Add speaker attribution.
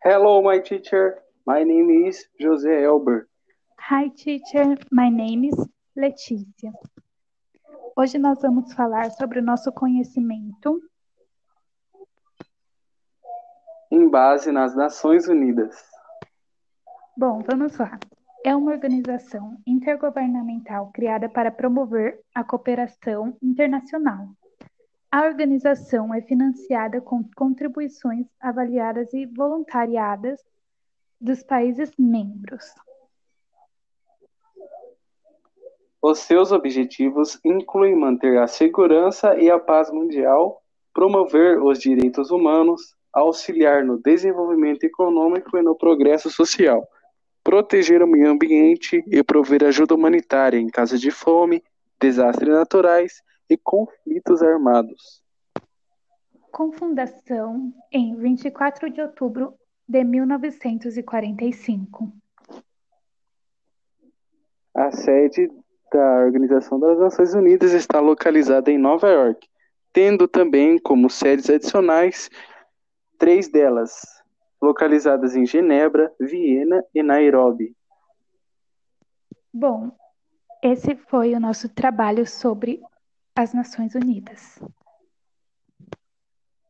Speaker 1: Hello, my teacher. My name is José Elber.
Speaker 2: Hi, teacher. My name is Letícia. Hoje nós vamos falar sobre o nosso conhecimento
Speaker 1: em base nas Nações Unidas.
Speaker 2: Bom, vamos lá. É uma organização intergovernamental criada para promover a cooperação internacional. A organização é financiada com contribuições avaliadas e voluntariadas dos países membros.
Speaker 1: Os seus objetivos incluem manter a segurança e a paz mundial, promover os direitos humanos, auxiliar no desenvolvimento econômico e no progresso social, proteger o meio ambiente e prover ajuda humanitária em caso de fome, desastres naturais e conflitos armados.
Speaker 2: Com fundação em 24 de outubro de 1945.
Speaker 1: A sede da Organização das Nações Unidas está localizada em Nova York, tendo também como sedes adicionais três delas, localizadas em Genebra, Viena e Nairobi.
Speaker 2: Bom, esse foi o nosso trabalho sobre as Nações Unidas.